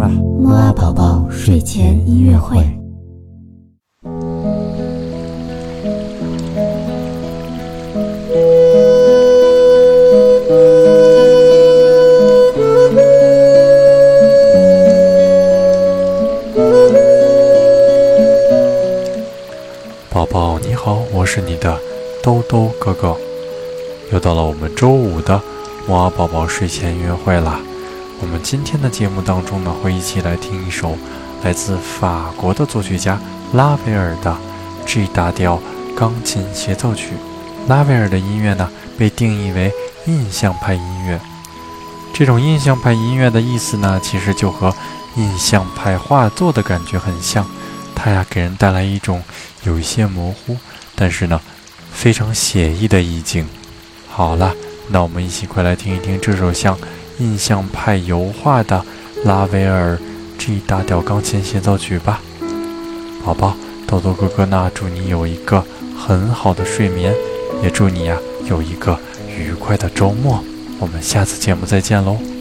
了。木啊宝宝睡前音乐会。宝宝你好，我是你的兜兜哥哥。又到了我们周五的木啊宝宝睡前音乐会啦。我们今天的节目当中呢，会一起来听一首来自法国的作曲家拉威尔的 G 大调钢琴协奏曲。拉威尔的音乐呢，被定义为印象派音乐。这种印象派音乐的意思呢，其实就和印象派画作的感觉很像。它呀，给人带来一种有一些模糊，但是呢，非常写意的意境。好了，那我们一起快来听一听这首像。印象派油画的拉威尔 G 大调钢琴协奏曲吧，宝宝豆豆哥哥呢，祝你有一个很好的睡眠，也祝你呀有一个愉快的周末。我们下次节目再见喽。